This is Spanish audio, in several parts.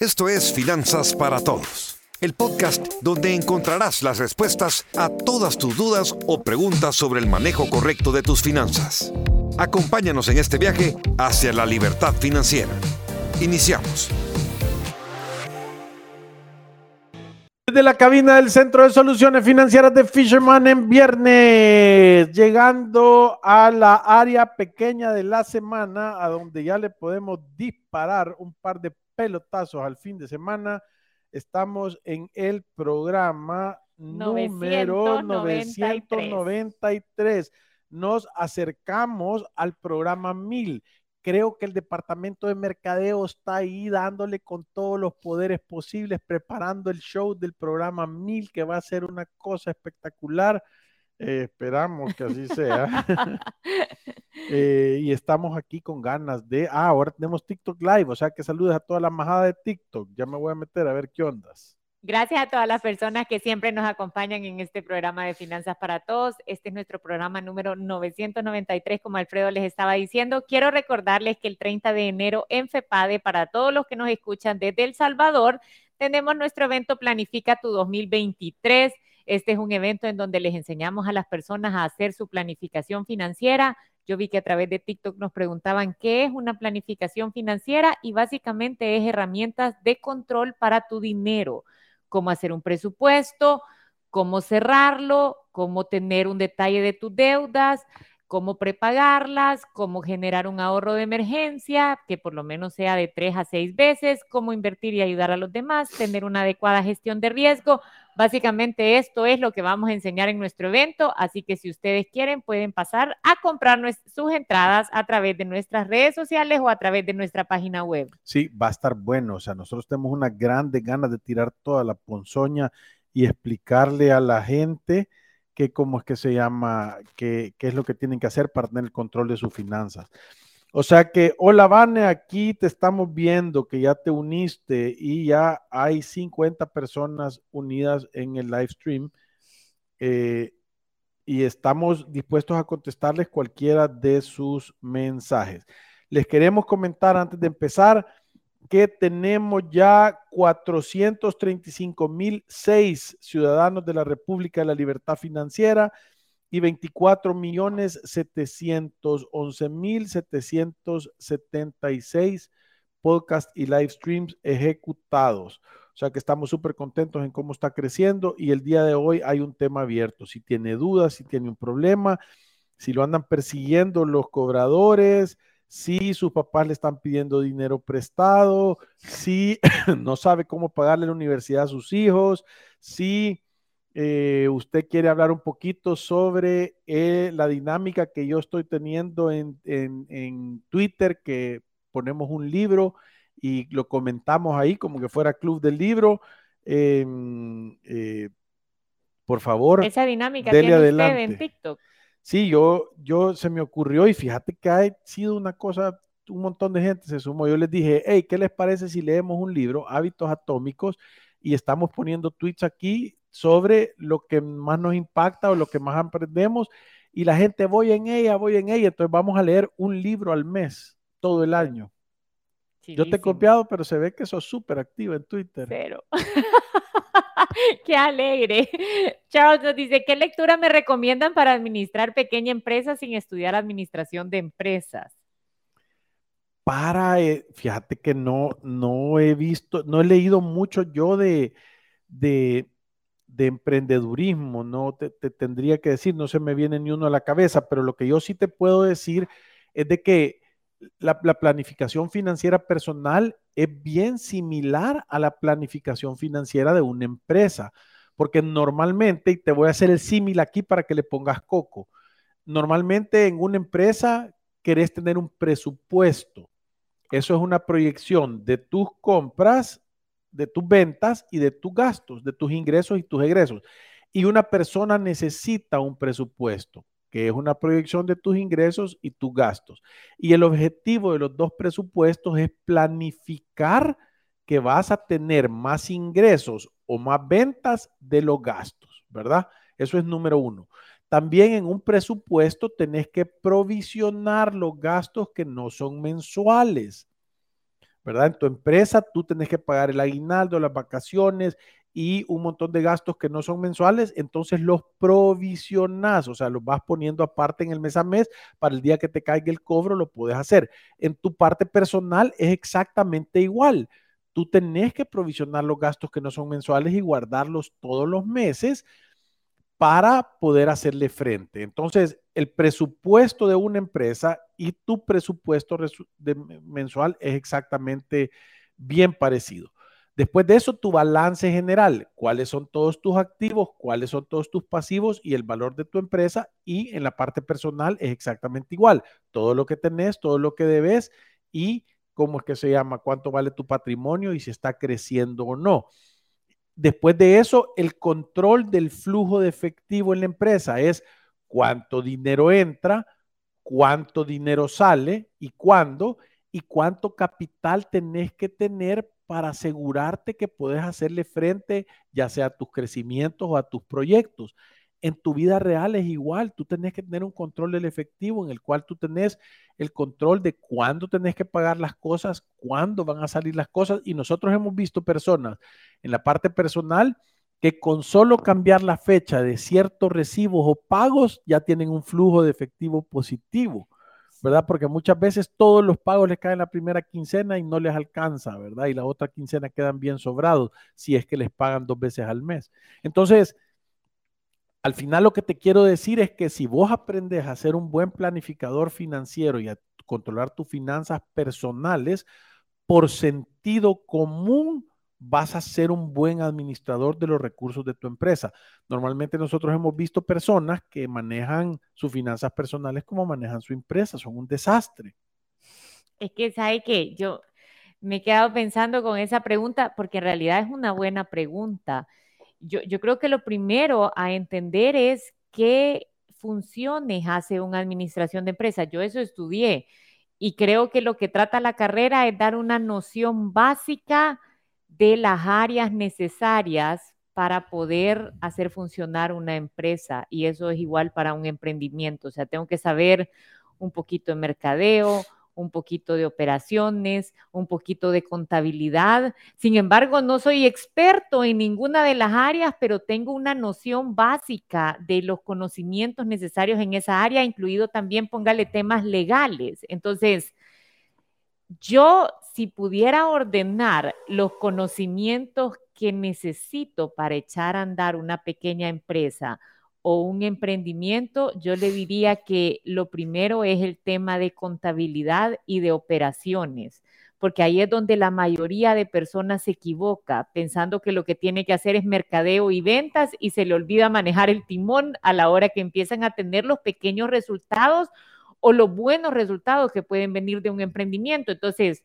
Esto es Finanzas para Todos, el podcast donde encontrarás las respuestas a todas tus dudas o preguntas sobre el manejo correcto de tus finanzas. Acompáñanos en este viaje hacia la libertad financiera. Iniciamos. Desde la cabina del Centro de Soluciones Financieras de Fisherman en viernes, llegando a la área pequeña de la semana, a donde ya le podemos disparar un par de pelotazos al fin de semana. Estamos en el programa número 993. Nos acercamos al programa 1000. Creo que el departamento de mercadeo está ahí dándole con todos los poderes posibles, preparando el show del programa 1000, que va a ser una cosa espectacular. Eh, esperamos que así sea. Eh, y estamos aquí con ganas de. Ah, ahora tenemos TikTok Live, o sea que saludes a toda la majada de TikTok. Ya me voy a meter a ver qué ondas. Gracias a todas las personas que siempre nos acompañan en este programa de Finanzas para Todos. Este es nuestro programa número 993, como Alfredo les estaba diciendo. Quiero recordarles que el 30 de enero en FEPADE, para todos los que nos escuchan desde El Salvador, tenemos nuestro evento Planifica tu 2023 este es un evento en donde les enseñamos a las personas a hacer su planificación financiera. Yo vi que a través de TikTok nos preguntaban qué es una planificación financiera y básicamente es herramientas de control para tu dinero, cómo hacer un presupuesto, cómo cerrarlo, cómo tener un detalle de tus deudas, cómo prepagarlas, cómo generar un ahorro de emergencia, que por lo menos sea de tres a seis veces, cómo invertir y ayudar a los demás, tener una adecuada gestión de riesgo. Básicamente esto es lo que vamos a enseñar en nuestro evento, así que si ustedes quieren pueden pasar a comprar sus entradas a través de nuestras redes sociales o a través de nuestra página web. Sí, va a estar bueno, o sea, nosotros tenemos una grande ganas de tirar toda la ponzoña y explicarle a la gente que cómo es que se llama, qué, es lo que tienen que hacer para tener el control de sus finanzas. O sea que, hola Vane, aquí te estamos viendo que ya te uniste y ya hay 50 personas unidas en el live stream eh, y estamos dispuestos a contestarles cualquiera de sus mensajes. Les queremos comentar antes de empezar que tenemos ya 435 mil seis ciudadanos de la República de la Libertad Financiera y 24 millones 711 mil 776 podcast y live streams ejecutados. O sea que estamos súper contentos en cómo está creciendo y el día de hoy hay un tema abierto. Si tiene dudas, si tiene un problema, si lo andan persiguiendo los cobradores, si sus papás le están pidiendo dinero prestado, si no sabe cómo pagarle la universidad a sus hijos, si eh, usted quiere hablar un poquito sobre eh, la dinámica que yo estoy teniendo en, Twitter, que ponemos un libro y lo comentamos ahí como que fuera club del libro. Em, eh, por favor. Esa dinámica tiene adelante. en TikTok. Sí, yo, yo se me ocurrió y fíjate que ha sido una cosa, un montón de gente se sumó. Yo les dije, hey, ¿qué les parece si leemos un libro, Hábitos Atómicos? Y estamos poniendo tweets aquí sobre lo que más nos impacta o lo que más aprendemos y la gente voy en ella, voy en ella, entonces vamos a leer un libro al mes, todo el año. Yo te he copiado, pero se ve que sos súper activo en Twitter. Pero. Qué alegre. Charles nos dice, ¿qué lectura me recomiendan para administrar pequeña empresa sin estudiar administración de empresas? Para, eh, fíjate que no, no he visto, no he leído mucho yo de, de, de emprendedurismo, no te, tendría que decir, no se me viene ni uno a la cabeza, pero lo que yo sí te puedo decir es de que la, planificación financiera personal es bien similar a la planificación financiera de una empresa, porque normalmente, y te voy a hacer el símil aquí para que le pongas coco, normalmente en una empresa querés tener un presupuesto. Eso es una proyección de tus compras de tus ventas y de tus gastos, de tus ingresos y tus egresos. Y una persona necesita un presupuesto, que es una proyección de tus ingresos y tus gastos. Y el objetivo de los dos presupuestos es planificar que vas a tener más ingresos o más ventas de los gastos, ¿verdad? Eso es número uno. También en un presupuesto tenés que provisionar los gastos que no son mensuales. ¿verdad? En tu empresa tú tenés que pagar el aguinaldo, las vacaciones y un montón de gastos que no son mensuales, entonces los provisionás, o sea, los vas poniendo aparte en el mes a mes para el día que te caiga el cobro, lo puedes hacer. En tu parte personal es exactamente igual. Tú tenés que provisionar los gastos que no son mensuales y guardarlos todos los meses para poder hacerle frente. Entonces, el presupuesto de una empresa y tu presupuesto mensual es exactamente bien parecido. Después de eso, tu balance general, cuáles son todos tus activos, cuáles son todos tus pasivos y el valor de tu empresa. Y en la parte personal es exactamente igual. Todo lo que tenés, todo lo que debes y cómo es que se llama, cuánto vale tu patrimonio y si está creciendo o no. Después de eso, el control del flujo de efectivo en la empresa es cuánto dinero entra, cuánto dinero sale y cuándo, y cuánto capital tenés que tener para asegurarte que puedes hacerle frente ya sea a tus crecimientos o a tus proyectos en tu vida real es igual. Tú tenés que tener un control del efectivo en el cual tú tenés el control de cuándo tenés que pagar las cosas, cuándo van a salir las cosas. Y nosotros hemos visto personas en la parte personal que con solo cambiar la fecha de ciertos recibos o pagos ya tienen un flujo de efectivo positivo. ¿Verdad? Porque muchas veces todos los pagos les caen la primera quincena y no les alcanza, ¿verdad? Y la otra quincena quedan bien sobrados si es que les pagan dos veces al mes. Entonces, al final lo que te quiero decir es que si vos aprendes a ser un buen planificador financiero y a controlar tus finanzas personales, por sentido común vas a ser un buen administrador de los recursos de tu empresa. Normalmente nosotros hemos visto personas que manejan sus finanzas personales como manejan su empresa, son un desastre. Es que, ¿sabe qué? Yo me he quedado pensando con esa pregunta porque en realidad es una buena pregunta yo, creo que lo primero a entender es qué funciones hace una administración de empresa. Yo eso estudié y creo que lo que trata la carrera es dar una noción básica de las áreas necesarias para poder hacer funcionar una empresa y eso es igual para un emprendimiento. O sea, tengo que saber un poquito de mercadeo, un poquito de operaciones, un poquito de contabilidad. Sin embargo, no soy experto en ninguna de las áreas, pero tengo una noción básica de los conocimientos necesarios en esa área, incluido también, póngale temas legales. Entonces, yo si pudiera ordenar los conocimientos que necesito para echar a andar una pequeña empresa, o un emprendimiento, yo le diría que lo primero es el tema de contabilidad y de operaciones, porque ahí es donde la mayoría de personas se equivoca, pensando que lo que tiene que hacer es mercadeo y ventas y se le olvida manejar el timón a la hora que empiezan a tener los pequeños resultados o los buenos resultados que pueden venir de un emprendimiento. Entonces,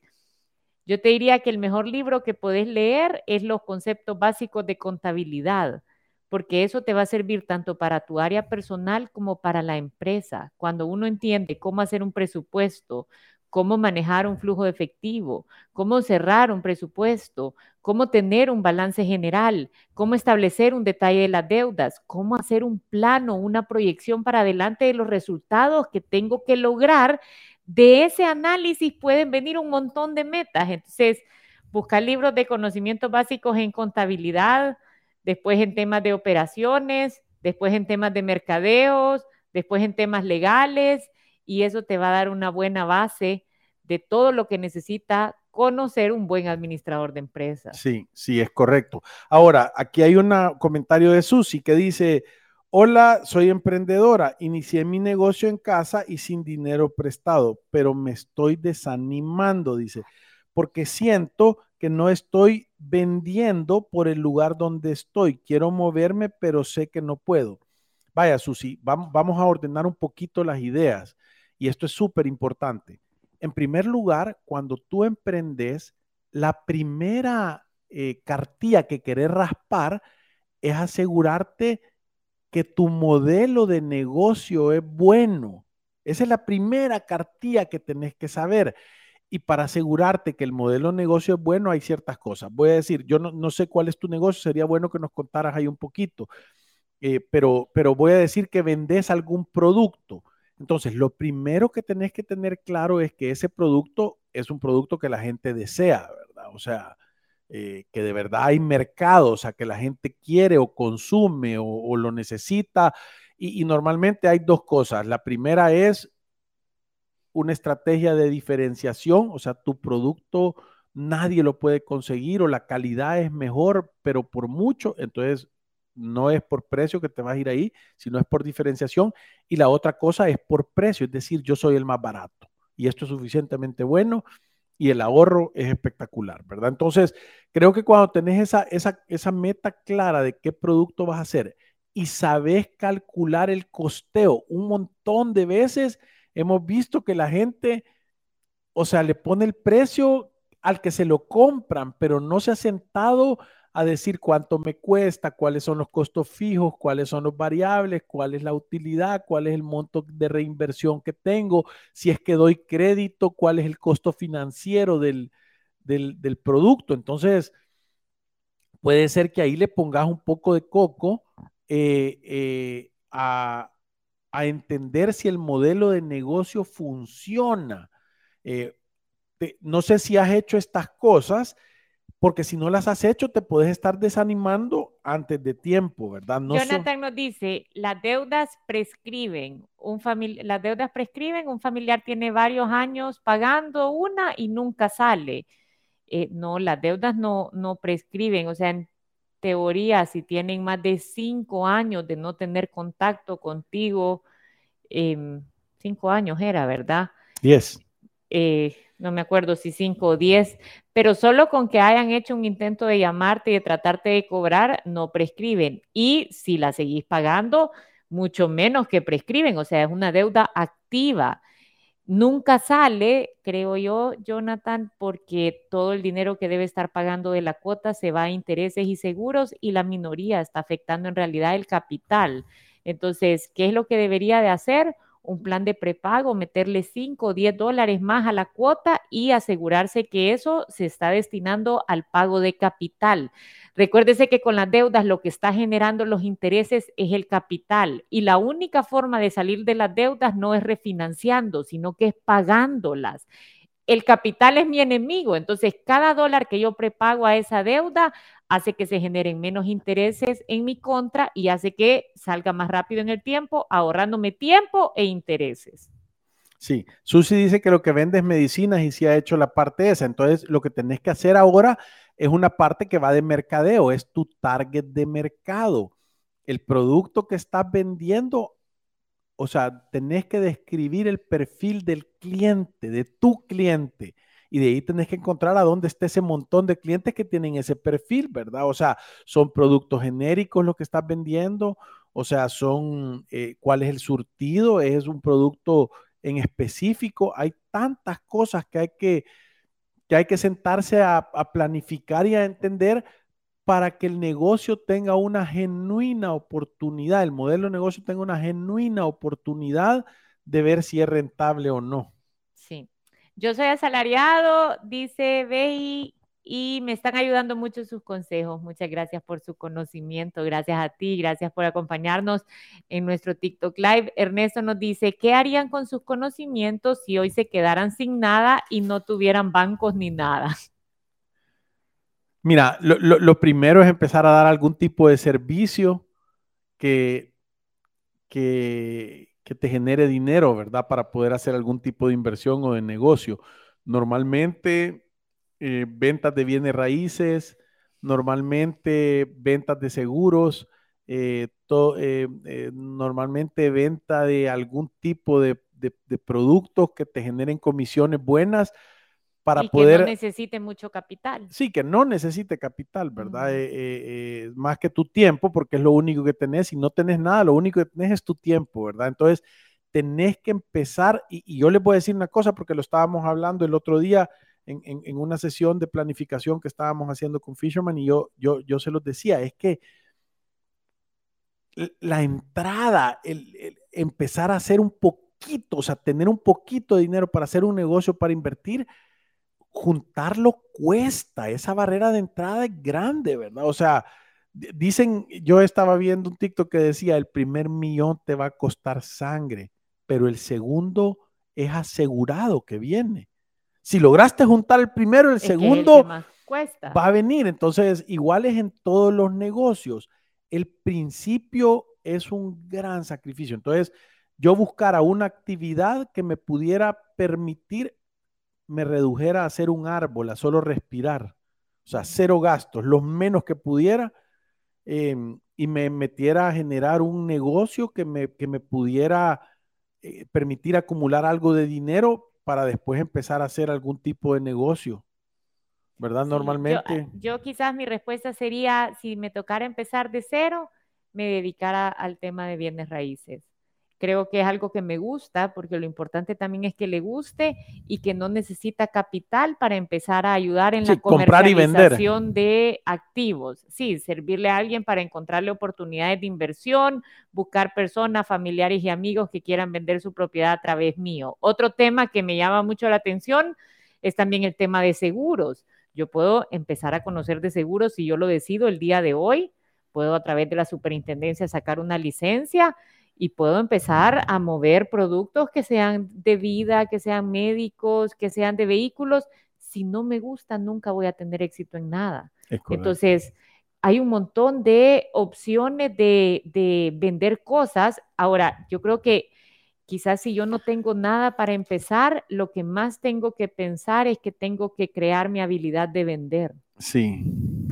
yo te diría que el mejor libro que puedes leer es los conceptos básicos de contabilidad porque eso te va a servir tanto para tu área personal como para la empresa. Cuando uno entiende cómo hacer un presupuesto, cómo manejar un flujo de efectivo, cómo cerrar un presupuesto, cómo tener un balance general, cómo establecer un detalle de las deudas, cómo hacer un plano, una proyección para adelante de los resultados que tengo que lograr. De ese análisis pueden venir un montón de metas. Entonces, buscar libros de conocimientos básicos en contabilidad, después en temas de operaciones, después en temas de mercadeos, después en temas legales, y eso te va a dar una buena base de todo lo que necesita conocer un buen administrador de empresas. Sí, sí, es correcto. Ahora, aquí hay un comentario de Susi que dice, hola, soy emprendedora, inicié mi negocio en casa y sin dinero prestado, pero me estoy desanimando, dice, porque siento que no estoy vendiendo por el lugar donde estoy. Quiero moverme, pero sé que no puedo. Vaya, Susi, vamos, a ordenar un poquito las ideas. Y esto es súper importante. En primer lugar, cuando tú emprendes, la primera eh, cartilla que querés raspar es asegurarte que tu modelo de negocio es bueno. Esa es la primera cartilla que tenés que saber. Y para asegurarte que el modelo de negocio es bueno, hay ciertas cosas. Voy a decir, yo no, sé cuál es tu negocio, sería bueno que nos contaras ahí un poquito, eh, pero, pero voy a decir que vendes algún producto. Entonces, lo primero que tenés que tener claro es que ese producto es un producto que la gente desea, ¿verdad? O sea, eh, que de verdad hay mercado, o sea, que la gente quiere o consume o, lo necesita. y, normalmente hay dos cosas. La primera es una estrategia de diferenciación, o sea, tu producto nadie lo puede conseguir o la calidad es mejor, pero por mucho, entonces no es por precio que te vas a ir ahí, sino es por diferenciación. Y la otra cosa es por precio, es decir, yo soy el más barato y esto es suficientemente bueno y el ahorro es espectacular, ¿verdad? Entonces, creo que cuando tenés esa, esa, esa meta clara de qué producto vas a hacer y sabes calcular el costeo un montón de veces, hemos visto que la gente, o sea, le pone el precio al que se lo compran, pero no se ha sentado a decir cuánto me cuesta, cuáles son los costos fijos, cuáles son los variables, cuál es la utilidad, cuál es el monto de reinversión que tengo, si es que doy crédito, cuál es el costo financiero del, del, producto. Entonces, puede ser que ahí le pongas un poco de coco eh, eh, a, a, entender si el modelo de negocio funciona. Eh, no sé si has hecho estas cosas porque si no las has hecho te puedes estar desanimando antes de tiempo, ¿verdad? No Jonathan nos dice, las deudas prescriben, un las deudas prescriben, un familiar tiene varios años pagando una y nunca sale. Eh, no, las deudas no, no prescriben, o sea, en teoría, si tienen más de cinco años de no tener contacto contigo, em, cinco años era, ¿verdad? Diez. Eh, no me acuerdo si cinco o diez, pero solo con que hayan hecho un intento de llamarte y de tratarte de cobrar, no prescriben. Y si la seguís pagando, mucho menos que prescriben, o sea, es una deuda activa. Nunca sale, creo yo, Jonathan, porque todo el dinero que debe estar pagando de la cuota se va a intereses y seguros y la minoría está afectando en realidad el capital. Entonces, ¿qué es lo que debería de hacer? Un plan de prepago, meterle 5 o 10 dólares más a la cuota y asegurarse que eso se está destinando al pago de capital. Recuérdese que con las deudas lo que está generando los intereses es el capital y la única forma de salir de las deudas no es refinanciando, sino que es pagándolas el capital es mi enemigo, entonces cada dólar que yo prepago a esa deuda hace que se generen menos intereses en mi contra y hace que salga más rápido en el tiempo, ahorrándome tiempo e intereses. Sí, Susi dice que lo que vende es medicinas y sí ha hecho la parte esa. Entonces, lo que tenés que hacer ahora es una parte que va de mercadeo, es tu target de mercado. El producto que estás vendiendo, o sea, tenés que describir el perfil del cliente, de tu cliente y de ahí tenés que encontrar a dónde está ese montón de clientes que tienen ese perfil, ¿verdad? O sea, son productos genéricos lo que estás vendiendo, o sea, son eh, cuál es el surtido, es un producto en específico, hay tantas cosas que hay que, que, hay que sentarse a, a planificar y a entender para que el negocio tenga una genuina oportunidad, el modelo de negocio tenga una genuina oportunidad de ver si es rentable o no. Yo soy asalariado, dice Bey, y me están ayudando mucho sus consejos. Muchas gracias por su conocimiento. Gracias a ti, gracias por acompañarnos en nuestro TikTok Live. Ernesto nos dice, ¿qué harían con sus conocimientos si hoy se quedaran sin nada y no tuvieran bancos ni nada? Mira, lo, primero es empezar a dar algún tipo de servicio que, que, te genere dinero, ¿verdad? Para poder hacer algún tipo de inversión o de negocio. Normalmente, eh, ventas de bienes raíces, normalmente ventas de seguros, eh, eh, normalmente venta de algún tipo de, de productos que te generen comisiones buenas para poder... Que no necesite mucho capital. Sí, que no necesite capital, ¿verdad? Eh, eh, eh, más que tu tiempo, porque es lo único que tenés. Si no tenés nada, lo único que tenés es tu tiempo, ¿verdad? Entonces, tenés que empezar, y, yo les voy a decir una cosa, porque lo estábamos hablando el otro día en, en, una sesión de planificación que estábamos haciendo con Fisherman, y yo, yo, yo se los decía, es que la entrada, el empezar a hacer un poquito, o sea, tener un poquito de dinero para hacer un negocio, para invertir, juntarlo cuesta, esa barrera de entrada es grande, ¿verdad? O sea, dicen, yo estaba viendo un TikTok que decía, el primer millón te va a costar sangre, pero el segundo es asegurado que viene. Si lograste juntar el primero, el Es segundo cuesta. va a venir. Entonces, igual es en todos los negocios. El principio es un gran sacrificio. Entonces, yo buscara una actividad que me pudiera permitir, me redujera a hacer un árbol, a solo respirar. O sea, cero gastos, los menos que pudiera, em, y me metiera a generar un negocio que me, que me pudiera eh, permitir acumular algo de dinero para después empezar a hacer algún tipo de negocio. ¿Verdad? Sí, yo- Normalmente. Yo, quizás mi respuesta sería, si me tocara empezar de cero, me dedicara al tema de bienes raíces. Creo que es algo que me gusta porque lo importante también es que le guste y que no necesita capital para empezar a ayudar en Sí, la comprar y comercialización de activos. Sí, servirle a alguien para encontrarle oportunidades de inversión, buscar personas, familiares y amigos que quieran vender su propiedad a través mío. Otro tema que me llama mucho la atención es también el tema de seguros. Yo puedo empezar a conocer de seguros si yo lo decido el día de hoy. Puedo a través de la superintendencia sacar una licencia y puedo empezar a mover productos que sean de vida, que sean médicos, que sean de vehículos. Si no me gusta, nunca voy a tener éxito en nada. Entonces, hay un montón de opciones de, de vender cosas. Ahora, yo creo que quizás si yo no tengo nada para empezar, lo que más tengo que pensar es que tengo que crear mi habilidad de vender. Sí.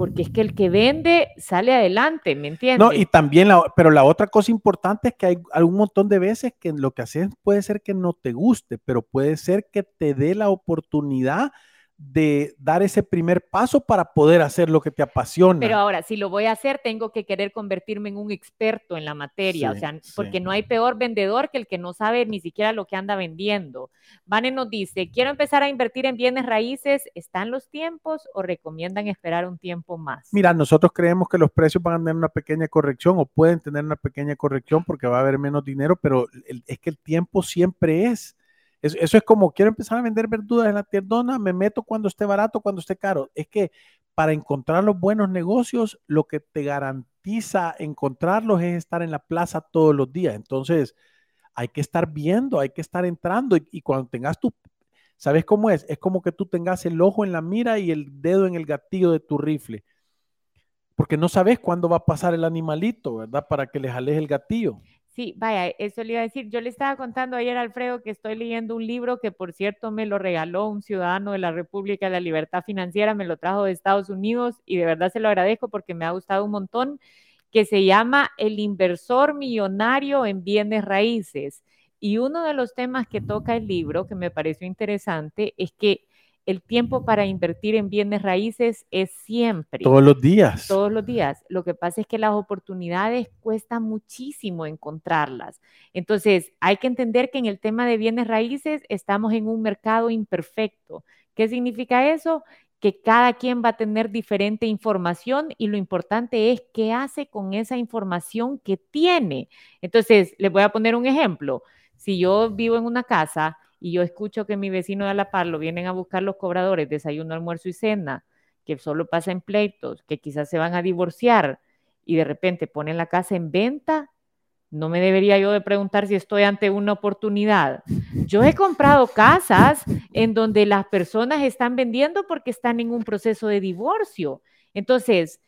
Porque es que el que vende sale adelante, ¿me entiendes? No, y también, la, pero la otra cosa importante es que hay algún montón de veces que lo que haces puede ser que no te guste, pero puede ser que te dé la oportunidad de dar ese primer paso para poder hacer lo que te apasiona. Pero ahora, si lo voy a hacer, tengo que querer convertirme en un experto en la materia, o sea, sí. porque no hay peor vendedor que el que no sabe ni siquiera lo que anda vendiendo. Vane nos dice, quiero empezar a invertir en bienes raíces, ¿están los tiempos o recomiendan esperar un tiempo más? Mira, nosotros creemos que los precios van a tener una pequeña corrección o pueden tener una pequeña corrección porque va a haber menos dinero, pero es que el tiempo siempre es. Eso, es como quiero empezar a vender verduras en la tiendona, me meto cuando esté barato, cuando esté caro. Es que para encontrar los buenos negocios, lo que te garantiza encontrarlos es estar en la plaza todos los días. Entonces, hay que estar viendo, hay que estar entrando y, y cuando tengas tu, ¿sabes cómo es? Es como que tú tengas el ojo en la mira y el dedo en el gatillo de tu rifle. Porque no sabes cuándo va a pasar el animalito, ¿verdad? Para que le jales el gatillo. Sí, vaya, eso le iba a decir. Yo le estaba contando ayer Alfredo que estoy leyendo un libro que, por cierto, me lo regaló un ciudadano de la República de la Libertad Financiera, me lo trajo de Estados Unidos y de verdad se lo agradezco porque me ha gustado un montón, que se llama El inversor millonario en bienes raíces. Y uno de los temas que toca el libro, que me pareció interesante, es que el tiempo para invertir en bienes raíces es siempre Todos los días. todos los días. Lo que pasa es que las oportunidades cuesta muchísimo encontrarlas. Entonces, hay que entender que en el tema de bienes raíces estamos en un mercado imperfecto. ¿Qué significa eso? Que cada quien va a tener diferente información y lo importante es qué hace con esa información que tiene. Entonces, les voy a poner un ejemplo. Si yo vivo en una casa y yo escucho que mi vecino de la par lo vienen a buscar los cobradores, desayuno, almuerzo y cena, que solo pasa en pleitos, que quizás se van a divorciar y de repente ponen la casa en venta, no me debería yo de preguntar si estoy ante una oportunidad. Yo he comprado casas en donde las personas están vendiendo porque están en un proceso de divorcio. Entonces,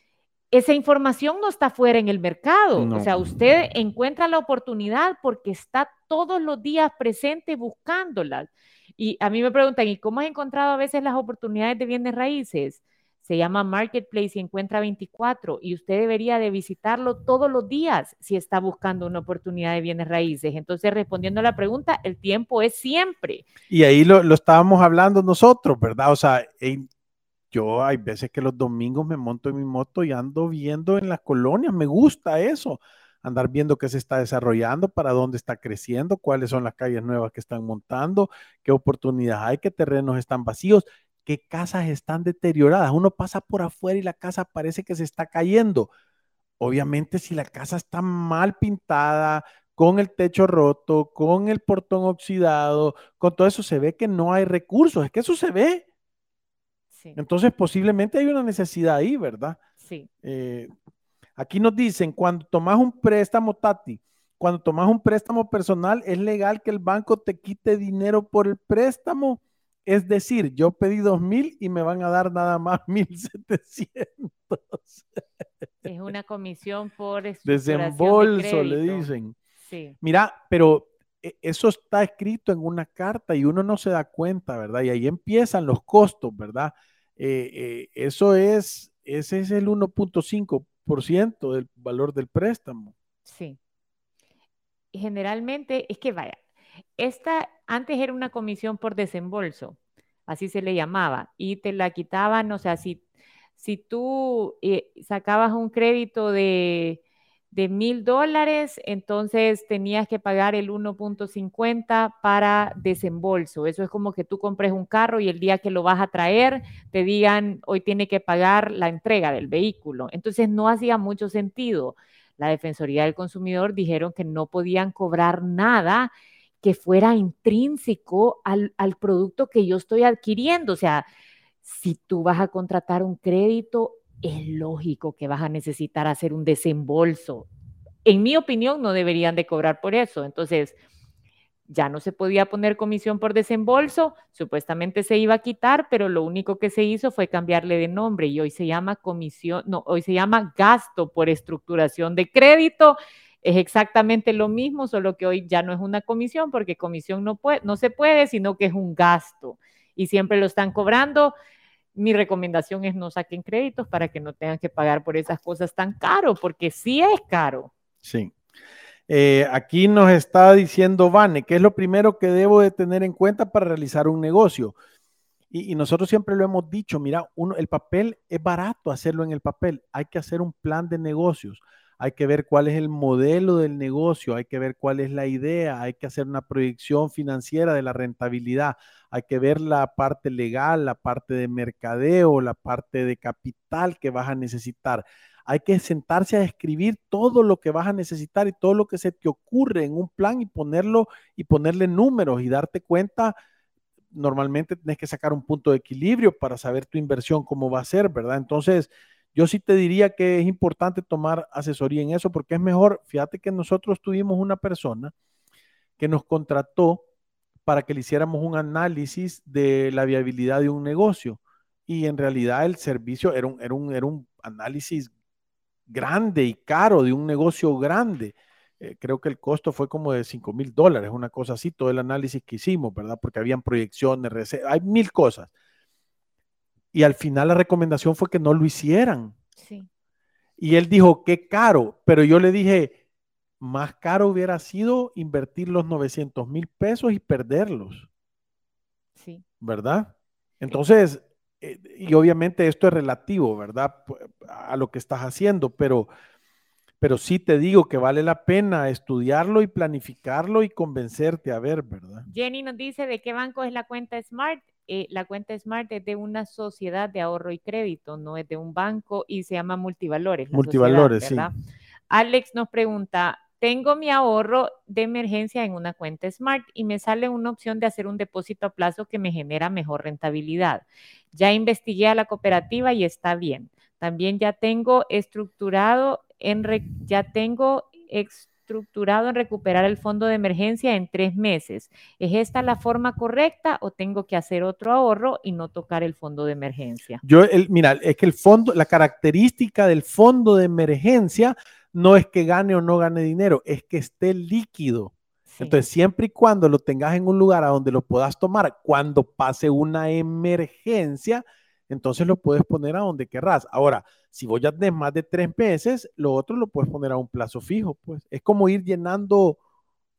esa información no está fuera en el mercado. No. O sea, usted encuentra la oportunidad porque está todos los días presente buscándolas. Y a mí me preguntan, ¿y cómo has encontrado a veces las oportunidades de bienes raíces? Se llama Marketplace y encuentra 24 y usted debería de visitarlo todos los días si está buscando una oportunidad de bienes raíces. Entonces, respondiendo a la pregunta, el tiempo es siempre. Y ahí lo, lo estábamos hablando nosotros, ¿verdad? O sea, en- yo hay veces que los domingos me monto en mi moto y ando viendo en las colonias, me gusta eso, andar viendo qué se está desarrollando, para dónde está creciendo, cuáles son las calles nuevas que están montando, qué oportunidades hay, qué terrenos están vacíos, qué casas están deterioradas. Uno pasa por afuera y la casa parece que se está cayendo. Obviamente, si la casa está mal pintada, con el techo roto, con el portón oxidado, con todo eso, se ve que no hay recursos. Es que eso se ve. Sí, Entonces, posiblemente hay una necesidad ahí, ¿verdad? sí. Eh, aquí nos dicen, cuando tomas un préstamo, Tati, cuando tomas un préstamo personal, ¿es legal que el banco te quite dinero por el préstamo es decir, yo pedí dos mil y me van a dar nada más mil setecientos. Es una comisión por desembolso, de le dicen. Sí. Mira, pero e, eso está escrito en una carta y uno no se da cuenta, ¿verdad? Y ahí empiezan los costos, ¿verdad? Eh, eh, eso es, ese es el 1.5% del valor del préstamo. Sí. Generalmente, es que vaya, esta antes era una comisión por desembolso, así se le llamaba, y te la quitaban, o sea, si, si tú eh, sacabas un crédito de de mil dólares, entonces tenías que pagar el 1.50 para desembolso. Eso es como que tú compres un carro y el día que lo vas a traer te digan, hoy tiene que pagar la entrega del vehículo. Entonces no hacía mucho sentido. La Defensoría del Consumidor dijeron que no podían cobrar nada que fuera intrínseco al, al producto que yo estoy adquiriendo. O sea, si tú vas a contratar un crédito, es lógico que vas a necesitar hacer un desembolso. En mi opinión, no deberían de cobrar por eso. Entonces, ya no se podía poner comisión por desembolso, supuestamente se iba a quitar, pero lo único que se hizo fue cambiarle de nombre y hoy se llama comisión, no, hoy se llama gasto por estructuración de crédito. Es exactamente lo mismo, solo que hoy ya no es una comisión porque comisión no, puede, no se puede, sino que es un gasto y siempre lo están cobrando mi recomendación es no saquen créditos para que no tengan que pagar por esas cosas tan caro, porque sí es caro. Sí. Eh, aquí nos está diciendo Vane, ¿qué es lo primero que debo de tener en cuenta para realizar un negocio? Y, y nosotros siempre lo hemos dicho, mira, uno, el papel es barato hacerlo en el papel, hay que hacer un plan de negocios, hay que ver cuál es el modelo del negocio, hay que ver cuál es la idea, hay que hacer una proyección financiera de la rentabilidad, hay que ver la parte legal, la parte de mercadeo, la parte de capital que vas a necesitar. Hay que sentarse a escribir todo lo que vas a necesitar y todo lo que se te ocurre en un plan y ponerlo y ponerle números y darte cuenta normalmente tienes que sacar un punto de equilibrio para saber tu inversión cómo va a ser, ¿verdad? Entonces, yo sí te diría que es importante tomar asesoría en eso porque es mejor, fíjate que nosotros tuvimos una persona que nos contrató para que le hiciéramos un análisis de la viabilidad de un negocio y en realidad el servicio era un, era un, era un análisis grande y caro de un negocio grande. Eh, creo que el costo fue como de 5 mil dólares, una cosa así, todo el análisis que hicimos, ¿verdad? Porque habían proyecciones, hay mil cosas. Y al final la recomendación fue que no lo hicieran. Sí. Y él dijo, qué caro, pero yo le dije, más caro hubiera sido invertir los 900 mil pesos y perderlos. Sí. ¿Verdad? Entonces, eh, y obviamente esto es relativo, ¿verdad? A lo que estás haciendo, pero, pero sí te digo que vale la pena estudiarlo y planificarlo y convencerte a ver, ¿verdad? Jenny nos dice de qué banco es la cuenta Smart. Eh, la cuenta Smart es de una sociedad de ahorro y crédito, no es de un banco y se llama Multivalores. Multivalores, sí. Alex nos pregunta, tengo mi ahorro de emergencia en una cuenta Smart y me sale una opción de hacer un depósito a plazo que me genera mejor rentabilidad. Ya investigué a la cooperativa y está bien. También ya tengo estructurado en ya tengo estructurado en recuperar el fondo de emergencia en tres meses. ¿Es esta la forma correcta o tengo que hacer otro ahorro y no tocar el fondo de emergencia? Yo, el, mira, es que el fondo, la característica del fondo de emergencia no es que gane o no gane dinero, es que esté líquido. Entonces, siempre y cuando lo tengas en un lugar a donde lo puedas tomar, cuando pase una emergencia, entonces lo puedes poner a donde querrás. Ahora, si voy a tener más de tres meses, lo otro lo puedes poner a un plazo fijo, pues es como ir llenando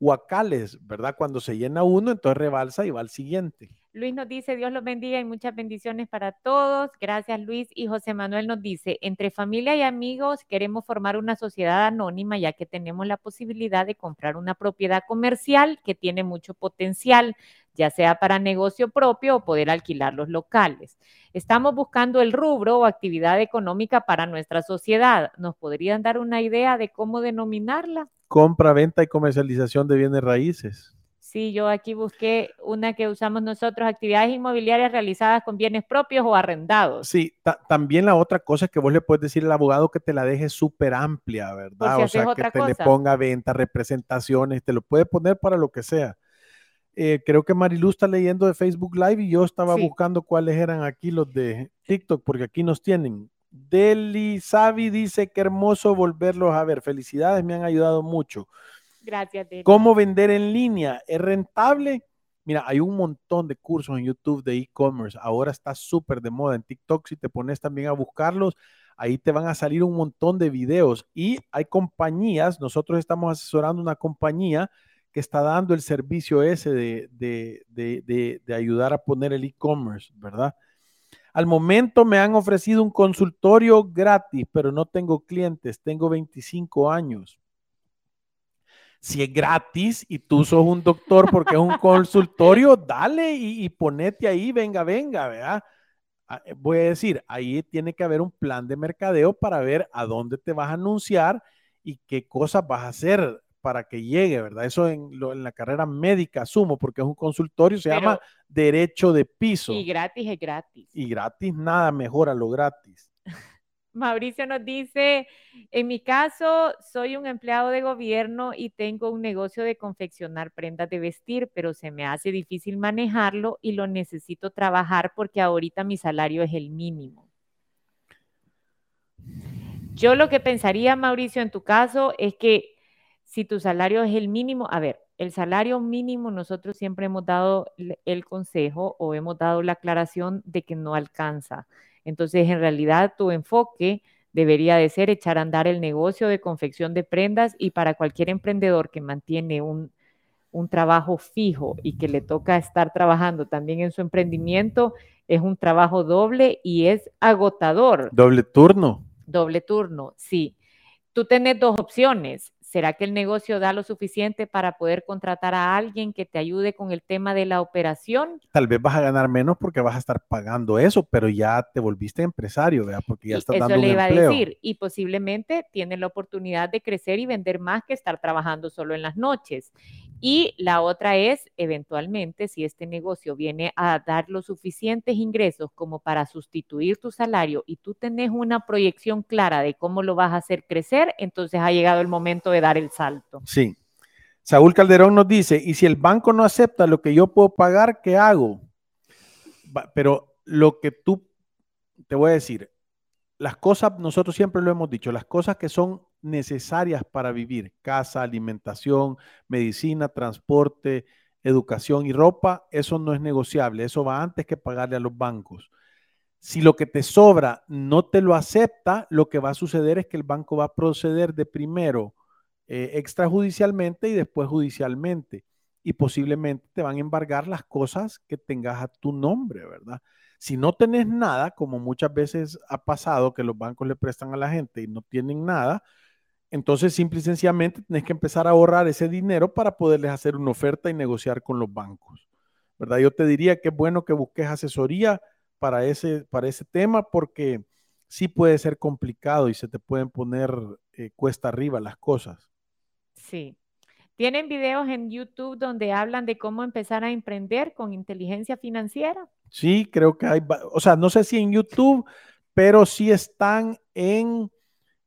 huacales, ¿verdad? Cuando se llena uno, entonces rebalsa y va al siguiente. Luis nos dice, Dios los bendiga y muchas bendiciones para todos. Gracias Luis. Y José Manuel nos dice, entre familia y amigos queremos formar una sociedad anónima ya que tenemos la posibilidad de comprar una propiedad comercial que tiene mucho potencial, ya sea para negocio propio o poder alquilar los locales. Estamos buscando el rubro o actividad económica para nuestra sociedad. ¿Nos podrían dar una idea de cómo denominarla? Compra, venta y comercialización de bienes raíces. Sí, yo aquí busqué una que usamos nosotros, actividades inmobiliarias realizadas con bienes propios o arrendados. Sí, también la otra cosa que vos le puedes decir al abogado que te la deje súper amplia, ¿verdad? o sea, que te le ponga venta, representaciones, te lo puede poner para lo que sea. Eh, creo que Marilu está leyendo de Facebook Live y yo estaba buscando cuáles eran aquí los de TikTok, porque aquí nos tienen. Deli Savi dice que hermoso volverlos a ver. Felicidades, me han ayudado mucho. Gracias, Deli. ¿Cómo vender en línea? ¿Es rentable? Mira, hay un montón de cursos en YouTube de e-commerce. Ahora está súper de moda en TikTok. Si te pones también a buscarlos, ahí te van a salir un montón de videos. Y hay compañías, nosotros estamos asesorando una compañía que está dando el servicio ese de, ayudar a poner el e-commerce, ¿verdad? Al momento me han ofrecido un consultorio gratis, pero no tengo clientes, tengo 25 años. Si es gratis y tú sos un doctor porque es un consultorio, dale y, y ponete ahí, venga, venga, ¿verdad? Ah, eh, voy a decir, ahí tiene que haber un plan de mercadeo para ver a dónde te vas a anunciar y qué cosas vas a hacer para que llegue, ¿verdad? Eso en, la carrera médica asumo, porque es un consultorio, se llama derecho de piso. Y gratis es gratis. Y gratis nada mejora lo gratis. Mauricio nos dice, en mi caso, soy un empleado de gobierno y tengo un negocio de confeccionar prendas de vestir, pero se me hace difícil manejarlo y lo necesito trabajar porque ahorita mi salario es el mínimo. Yo lo que pensaría, Mauricio, en tu caso, es que si tu salario es el mínimo, a ver, el salario mínimo nosotros siempre hemos dado el consejo o hemos dado la aclaración de que no alcanza. Entonces, en realidad, tu enfoque debería de ser echar a andar el negocio de confección de prendas y para cualquier emprendedor que mantiene un, un trabajo fijo y que le toca estar trabajando también en su emprendimiento, es un trabajo doble y es agotador. Doble turno. Doble turno, sí. Tú tienes dos opciones. ¿Será que el negocio da lo suficiente para poder contratar a alguien que te ayude con el tema de la operación? Tal vez vas a ganar menos porque vas a estar pagando eso, pero ya te volviste empresario, ¿verdad? Porque ya estás dando empleo. Eso le iba a decir, y posiblemente tienes la oportunidad de crecer y vender más que estar trabajando solo en las noches. Y la otra es, eventualmente, si este negocio viene a dar los suficientes ingresos como para sustituir tu salario y tú tenés una proyección clara de cómo lo vas a hacer crecer, entonces ha llegado el momento de dar el salto. Sí. Saúl Calderón nos dice, y si el banco no acepta lo que yo puedo pagar, ¿qué hago? Pero lo que tú, te voy a decir, las cosas, nosotros siempre lo hemos dicho, las cosas que son necesarias para vivir, casa, alimentación, medicina, transporte, educación y ropa, eso no es negociable, eso va antes que pagarle a los bancos. Si lo que te sobra no te lo acepta, lo que va a suceder es que el banco va a proceder de primero eh, extrajudicialmente y después judicialmente. Y posiblemente te van a embargar las cosas que tengas a tu nombre, ¿verdad? Si no tenés nada, como muchas veces ha pasado que los bancos le prestan a la gente y no tienen nada, entonces simple y sencillamente tenés que empezar a ahorrar ese dinero para poderles hacer una oferta y negociar con los bancos. ¿Verdad? Yo te diría que es bueno que busques asesoría para ese, para ese tema porque sí puede ser complicado y se te pueden poner eh, cuesta arriba las cosas. Sí. ¿Tienen videos en YouTube donde hablan de cómo empezar a emprender con inteligencia financiera? Sí, creo que hay, o sea, no sé si en YouTube, pero sí están en,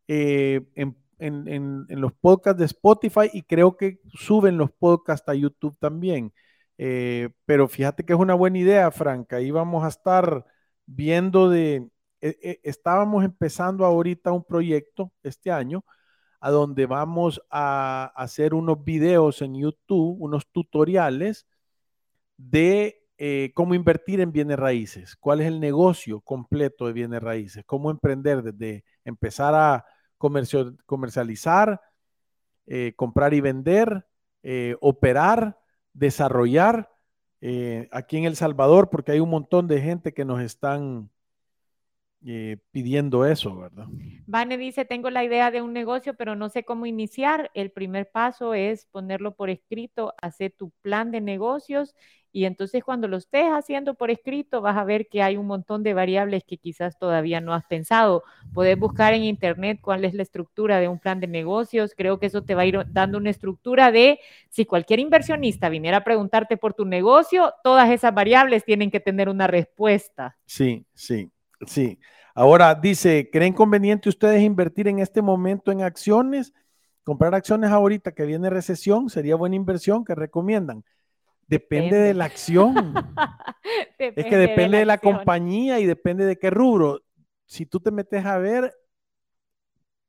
eh, en, los podcasts de Spotify y creo que suben los podcasts a YouTube también. Eh, pero fíjate que es una buena idea, Franca. Ahí vamos a estar viendo de, estábamos empezando ahorita un proyecto este año a donde vamos a hacer unos videos en YouTube, unos tutoriales de eh, cómo invertir en bienes raíces, cuál es el negocio completo de bienes raíces, cómo emprender desde empezar a comercializar, eh, comprar y vender, eh, operar, desarrollar aquí en El Salvador, porque hay un montón de gente que nos están eh, pidiendo eso, ¿verdad? Vane dice, tengo la idea de un negocio, pero no sé cómo iniciar. El primer paso es ponerlo por escrito, hacer tu plan de negocios y entonces cuando lo estés haciendo por escrito vas a ver que hay un montón de variables que quizás todavía no has pensado. Puedes buscar en internet cuál es la estructura de un plan de negocios. Creo que eso te va a ir dando una estructura de si cualquier inversionista viniera a preguntarte por tu negocio, todas esas variables tienen que tener una respuesta. Sí, sí. Sí. Ahora dice, ¿creen conveniente ustedes invertir en este momento en acciones? Comprar acciones ahorita que viene recesión sería buena inversión que recomiendan. Depende, de la acción. es que depende de la, compañía y depende de qué rubro. Si tú te metes a ver,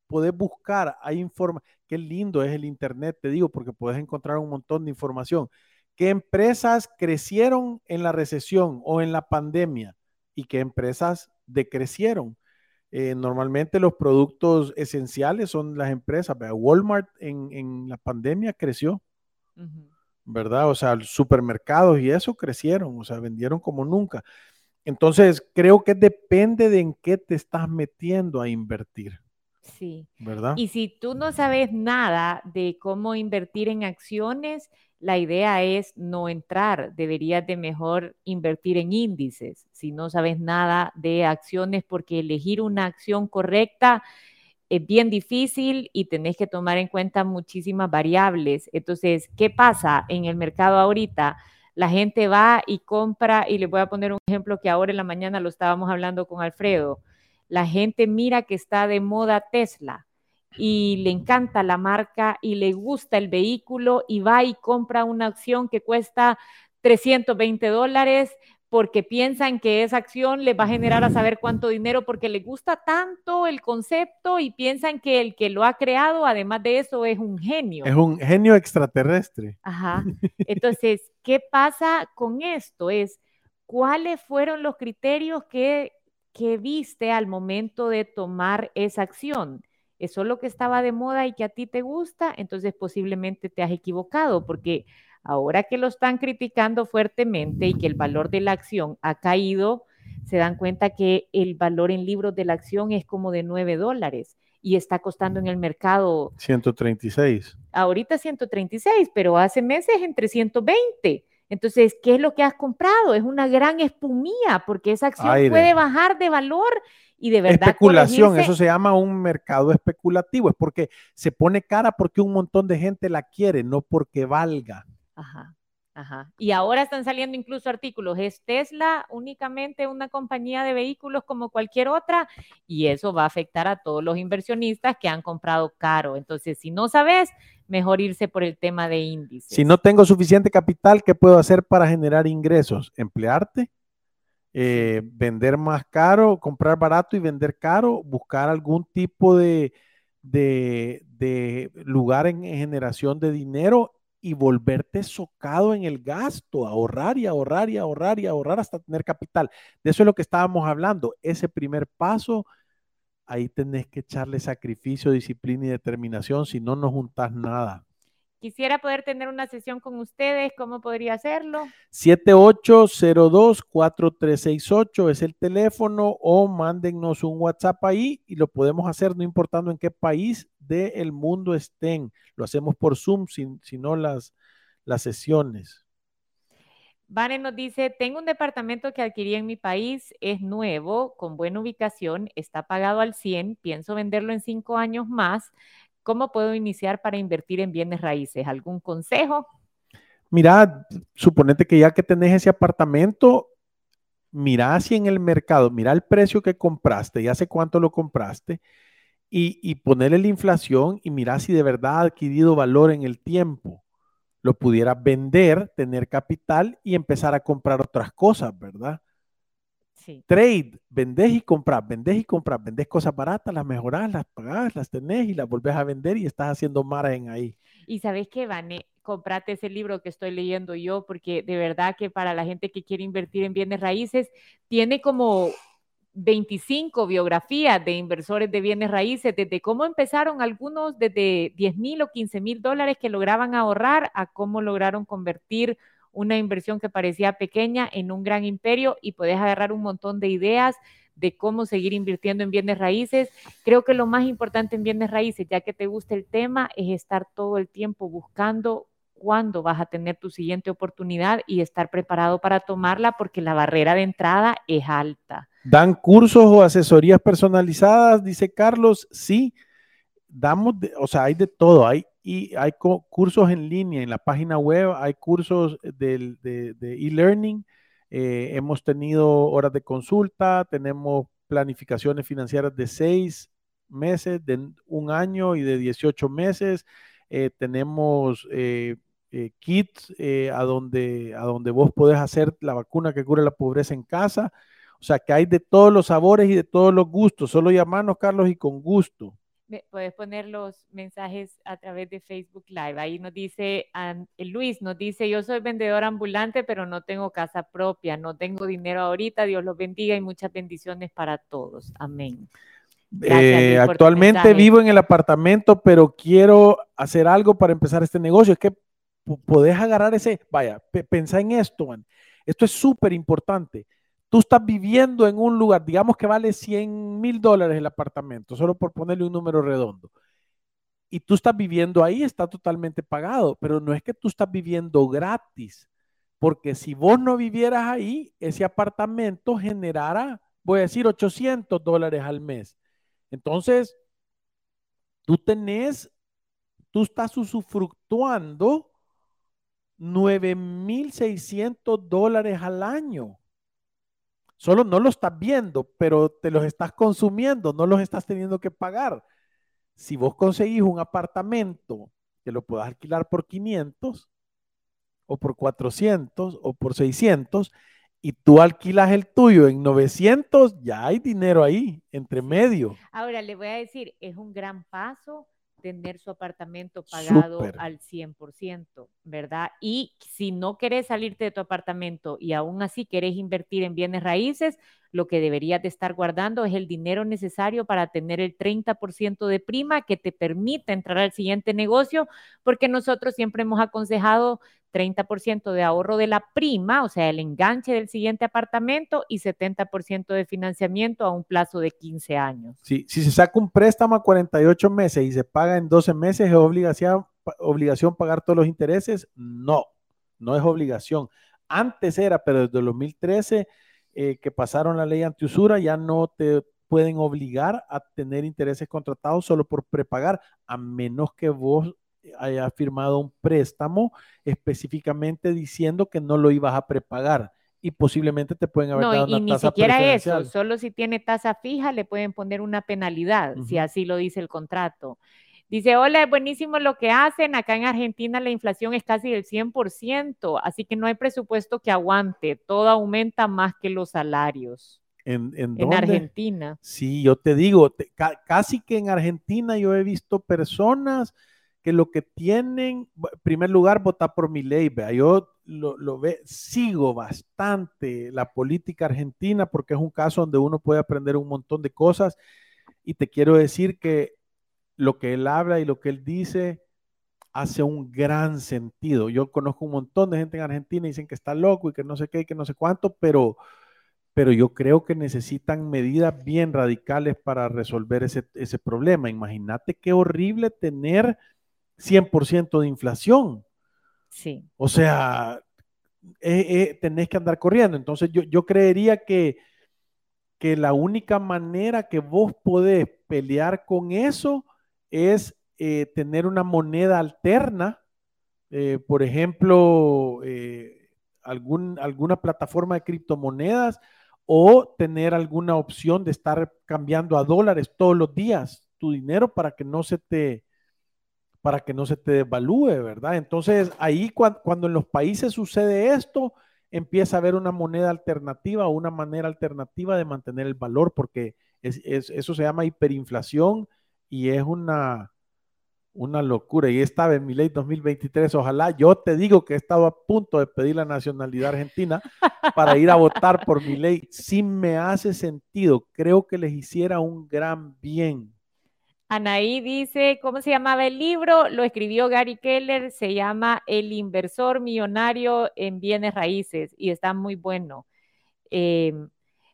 puedes buscar, hay información, qué lindo es el Internet, te digo, porque puedes encontrar un montón de información. ¿Qué empresas crecieron en la recesión o en la pandemia y qué empresas decrecieron? Eh, normalmente los productos esenciales son las empresas. Walmart en, la pandemia creció, ¿verdad? O sea, supermercados y eso crecieron, o sea, vendieron como nunca. Entonces, creo que depende de en qué te estás metiendo a invertir. Sí. ¿Verdad? Y si tú no sabes nada de cómo invertir en acciones, la idea es no entrar, deberías de mejor invertir en índices si no sabes nada de acciones porque elegir una acción correcta es bien difícil y tenés que tomar en cuenta muchísimas variables. Entonces, ¿qué pasa en el mercado ahorita? La gente va y compra, y les voy a poner un ejemplo que ahora en la mañana lo estábamos hablando con Alfredo. La gente mira que está de moda Tesla y le encanta la marca y le gusta el vehículo y va y compra una acción que cuesta 320 dólares porque piensan que esa acción les va a generar a saber cuánto dinero porque le gusta tanto el concepto y piensan que el que lo ha creado, además de eso, es un genio. Es un genio extraterrestre. Ajá. Entonces, ¿qué pasa con esto? Es, ¿cuáles fueron los criterios que, que viste al momento de tomar esa acción? eso es lo que estaba de moda y que a ti te gusta, entonces posiblemente te has equivocado, porque ahora que lo están criticando fuertemente y que el valor de la acción ha caído, se dan cuenta que el valor en libros de la acción es como de 9 dólares y está costando en el mercado 136. Ahorita 136, pero hace meses entre 120. Entonces, ¿qué es lo que has comprado? Es una gran espumía porque esa acción puede bajar de valor y de verdad. Especulación, eso se llama un mercado especulativo, es porque se pone cara porque un montón de gente la quiere, no porque valga. Ajá. Ajá. Y ahora están saliendo incluso artículos. ¿Es Tesla únicamente una compañía de vehículos como cualquier otra? Y eso va a afectar a todos los inversionistas que han comprado caro. Entonces, si no sabes, mejor irse por el tema de índices. Si no tengo suficiente capital, ¿qué puedo hacer para generar ingresos? ¿Emplearte? Eh, vender más caro, comprar barato y vender caro, buscar algún tipo de, de, lugar en, generación de dinero y volverte socado en el gasto, ahorrar y ahorrar y ahorrar y ahorrar hasta tener capital. De eso es lo que estábamos hablando. Ese primer paso, ahí tenés que echarle sacrificio, disciplina y determinación, si no, no juntas nada. Quisiera poder tener una sesión con ustedes, ¿cómo podría hacerlo? 7802-4368 es el teléfono o mándennos un WhatsApp ahí y lo podemos hacer no importando en qué país del mundo estén. Lo hacemos por Zoom, si, no las, las sesiones. Vane nos dice, tengo un departamento que adquirí en mi país, es nuevo, con buena ubicación, está pagado al 100, pienso venderlo en cinco años más. ¿Cómo puedo iniciar para invertir en bienes raíces? ¿Algún consejo? Mira, suponete que ya que tenés ese apartamento, mira si en el mercado, mira el precio que compraste y hace cuánto lo compraste y, y ponerle la inflación y mira si de verdad ha adquirido valor en el tiempo. Lo pudiera vender, tener capital y empezar a comprar otras cosas, ¿verdad? Trade, vendés y compras, vendés y compras, vendés cosas baratas, las mejorás, las pagás, las tenés y las volvés a vender y estás haciendo margen ahí. Y sabes qué, Vane, comprate ese libro que estoy leyendo yo, porque de verdad que para la gente que quiere invertir en bienes raíces, tiene como 25 biografías de inversores de bienes raíces, desde cómo empezaron algunos desde 10 mil o 15 mil dólares que lograban ahorrar a cómo lograron convertir una inversión que parecía pequeña en un gran imperio y puedes agarrar un montón de ideas de cómo seguir invirtiendo en bienes raíces. Creo que lo más importante en bienes raíces, ya que te gusta el tema, es estar todo el tiempo buscando cuándo vas a tener tu siguiente oportunidad y estar preparado para tomarla porque la barrera de entrada es alta. ¿Dan cursos o asesorías personalizadas? Dice Carlos. Sí, damos, o sea, hay de todo. Hay y hay cursos en línea en la página web, hay cursos de e-learning, eh, hemos tenido horas de consulta, tenemos planificaciones financieras de seis meses, de un año y de 18 meses, eh, tenemos eh, eh, kits eh, a, donde, a donde vos podés hacer la vacuna que cura la pobreza en casa. O sea, que hay de todos los sabores y de todos los gustos. Solo llamarnos, Carlos, y con gusto. Puedes poner los mensajes a través de Facebook Live. Ahí nos dice, Luis nos dice, yo soy vendedor ambulante, pero no tengo casa propia, no tengo dinero ahorita, Dios los bendiga y muchas bendiciones para todos. Amén. Eh, actualmente vivo en el apartamento, pero quiero hacer algo para empezar este negocio. Es que podés agarrar ese, vaya, pensá en esto, esto es súper importante. Tú estás viviendo en un lugar, digamos que vale 100 mil dólares el apartamento, solo por ponerle un número redondo. Y tú estás viviendo ahí, está totalmente pagado, pero no es que tú estás viviendo gratis, porque si vos no vivieras ahí, ese apartamento generara, voy a decir, 800 dólares al mes. Entonces, tú tenés, tú estás usufructuando 9.600 dólares al año. Solo no lo estás viendo, pero te los estás consumiendo, no los estás teniendo que pagar. Si vos conseguís un apartamento que lo puedas alquilar por 500 o por 400 o por 600 y tú alquilas el tuyo en 900, ya hay dinero ahí, entre medio. Ahora le voy a decir, es un gran paso tener su apartamento pagado al 100%, ¿verdad? Y si no querés salirte de tu apartamento y aún así querés invertir en bienes raíces, lo que deberías de estar guardando es el dinero necesario para tener el 30% de prima que te permite entrar al siguiente negocio, porque nosotros siempre hemos aconsejado 30% de ahorro de la prima, o sea, el enganche del siguiente apartamento y 70% de financiamiento a un plazo de 15 años. Sí, si se saca un préstamo a 48 meses y se paga en 12 meses, ¿es obligación, obligación pagar todos los intereses? No, no es obligación. Antes era, pero desde el 2013 eh, que pasaron la ley antiusura ya no te pueden obligar a tener intereses contratados solo por prepagar, a menos que vos haya firmado un préstamo específicamente diciendo que no lo ibas a prepagar y posiblemente te pueden haber dado una y ni siquiera eso, solo si tiene tasa fija le pueden poner una penalidad, si así lo dice el contrato. Dice, hola, es buenísimo lo que hacen. Acá en Argentina la inflación es casi del 100%, así que no hay presupuesto que aguante. Todo aumenta más que los salarios. ¿En, en, Argentina. Sí, yo te digo, casi que en Argentina yo he visto personas que lo que tienen, en primer lugar, votar por mi ley. Yo lo, ve, sigo bastante la política argentina porque es un caso donde uno puede aprender un montón de cosas. Y te quiero decir que lo que él habla y lo que él dice hace un gran sentido. Yo conozco un montón de gente en Argentina y dicen que está loco y que no sé qué y que no sé cuánto, pero, pero yo creo que necesitan medidas bien radicales para resolver ese, ese problema. Imagínate qué horrible tener 100% de inflación. Sí. O sea, eh, eh, tenés que andar corriendo. Entonces yo, yo creería que, que la única manera que vos podés pelear con eso es eh, tener una moneda alterna, por ejemplo, algún, alguna plataforma de criptomonedas o tener alguna opción de estar cambiando a dólares todos los días tu dinero para que no se te, para que no se te devalúe, ¿verdad? Entonces, ahí cuando, en los países sucede esto, empieza a haber una moneda alternativa o una manera alternativa de mantener el valor, porque eso se llama hiperinflación y es una, una locura. Y esta vez mi ley 2023, ojalá, yo te digo que he estado a punto de pedir la nacionalidad argentina para ir a votar por mi ley. Sí me hace sentido, creo que les hiciera un gran bien Anaí dice, ¿cómo se llamaba el libro? Lo escribió Gary Keller, se llama El inversor millonario en bienes raíces y está muy bueno. Eh,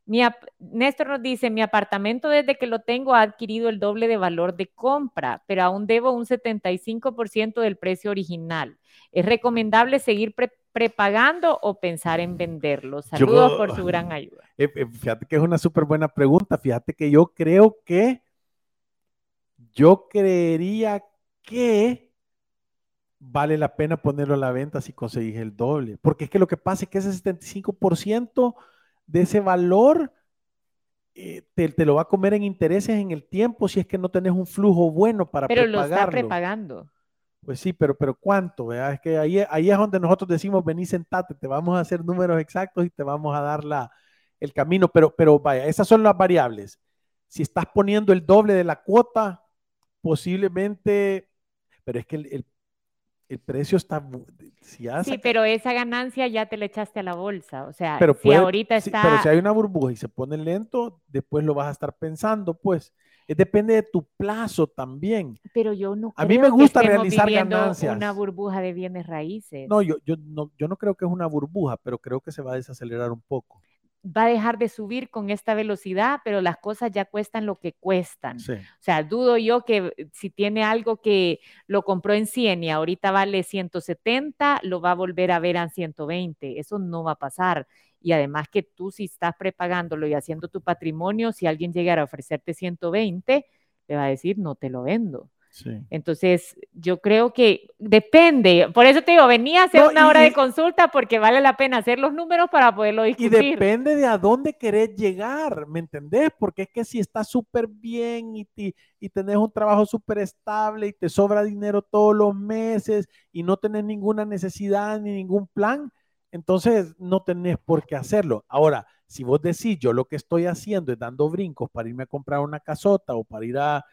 Néstor nos dice, mi apartamento desde que lo tengo ha adquirido el doble de valor de compra, pero aún debo un 75% del precio original. ¿Es recomendable seguir prepagando o pensar en venderlo? Saludos por su gran ayuda. Eh, eh, fíjate que es una súper buena pregunta. Fíjate que yo creo que yo creería que vale la pena ponerlo a la venta si conseguís el doble, porque es que lo que pasa es que ese 75% de ese valor eh, te, lo va a comer en intereses en el tiempo si es que no tenés un flujo bueno para Pero lo está prepagando. Pues sí, pero, pero ¿cuánto? Es que ahí, ahí es donde nosotros decimos, vení, sentate, te vamos a hacer números exactos y te vamos a dar la, el camino. Pero, pero vaya, esas son las variables. Si estás poniendo el doble de la cuota, posiblemente, pero es que el, precio está... sí, pero esa ganancia ya te la echaste a la bolsa. O sea, pero si ahorita está... pero si hay una burbuja y se pone lento, después lo vas a estar pensando, pues. Eh, depende de tu plazo también. Pero yo no creo A mí me gusta realizar ganancias. una burbuja de bienes raíces. No yo, yo no, yo no creo que es una burbuja, pero creo que se va a desacelerar un poco. Va a dejar de subir con esta velocidad, pero las cosas ya cuestan lo que cuestan. O sea, dudo yo que si tiene algo que lo compró en 100 y ahorita vale 170, lo va a volver a ver a 120. Eso no va a pasar y además que tú si estás prepagándolo y haciendo tu patrimonio, si alguien llegara a ofrecerte 120, le va a decir, no te lo vendo. Entonces, yo creo que depende. Por eso te digo, venía a hacer una hora de consulta porque vale la pena hacer los números para poderlo discutir. Y depende de a dónde querés llegar, ¿me entendés? Porque es que si estás súper bien y, y tenés un trabajo súper estable y te sobra dinero todos los meses y no tenés ninguna necesidad ni ningún plan, entonces no tenés por qué hacerlo. Ahora, si vos decís, yo lo que estoy haciendo es dando brincos para irme a comprar una casota o para ir a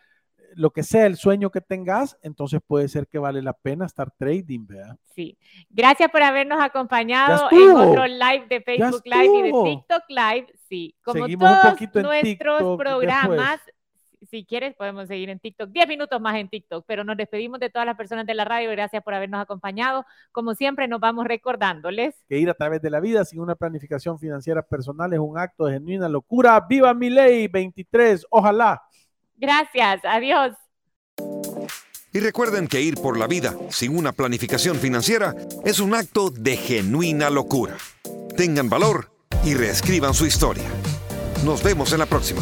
lo que sea el sueño que tengas, entonces puede ser que vale la pena estar trading, ¿verdad? Sí. Gracias por habernos acompañado en otro live de Facebook Live y de TikTok Live. Sí, como todos nuestros programas si quieres, podemos seguir en TikTok. Diez minutos más en TikTok, pero nos despedimos de todas las personas de la radio. Gracias por habernos acompañado. Como siempre, nos vamos recordándoles que ir a través de la vida sin una planificación financiera personal es un acto de genuina locura. ¡Viva mi ley 23! Ojalá. Gracias. Adiós. Y recuerden que ir por la vida sin una planificación financiera es un acto de genuina locura. Tengan valor y reescriban su historia. Nos vemos en la próxima.